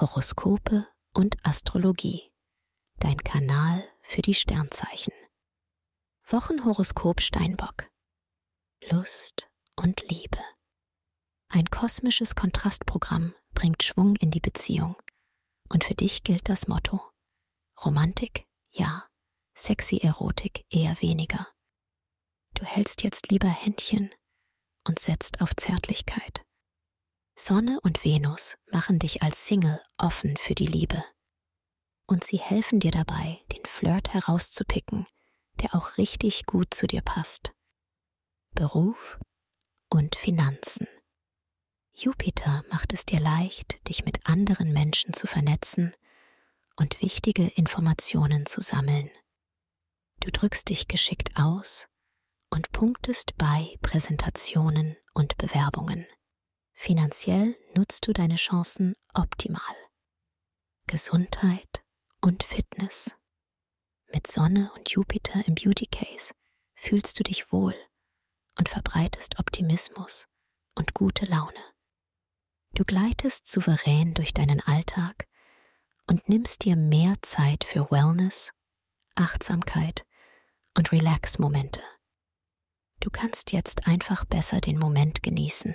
Horoskope und Astrologie. Dein Kanal für die Sternzeichen. Wochenhoroskop Steinbock. Lust und Liebe. Ein kosmisches Kontrastprogramm bringt Schwung in die Beziehung. Und für dich gilt das Motto. Romantik? Ja. Sexy Erotik eher weniger. Du hältst jetzt lieber Händchen und setzt auf Zärtlichkeit. Sonne und Venus machen dich als Single offen für die Liebe. Und sie helfen dir dabei, den Flirt herauszupicken, der auch richtig gut zu dir passt. Beruf und Finanzen. Jupiter macht es dir leicht, dich mit anderen Menschen zu vernetzen und wichtige Informationen zu sammeln. Du drückst dich geschickt aus und punktest bei Präsentationen und Bewerbungen. Finanziell nutzt du deine Chancen optimal. Gesundheit und Fitness. Mit Sonne und Jupiter im Beauty Case fühlst du dich wohl und verbreitest Optimismus und gute Laune. Du gleitest souverän durch deinen Alltag und nimmst dir mehr Zeit für Wellness, Achtsamkeit und Relax-Momente. Du kannst jetzt einfach besser den Moment genießen.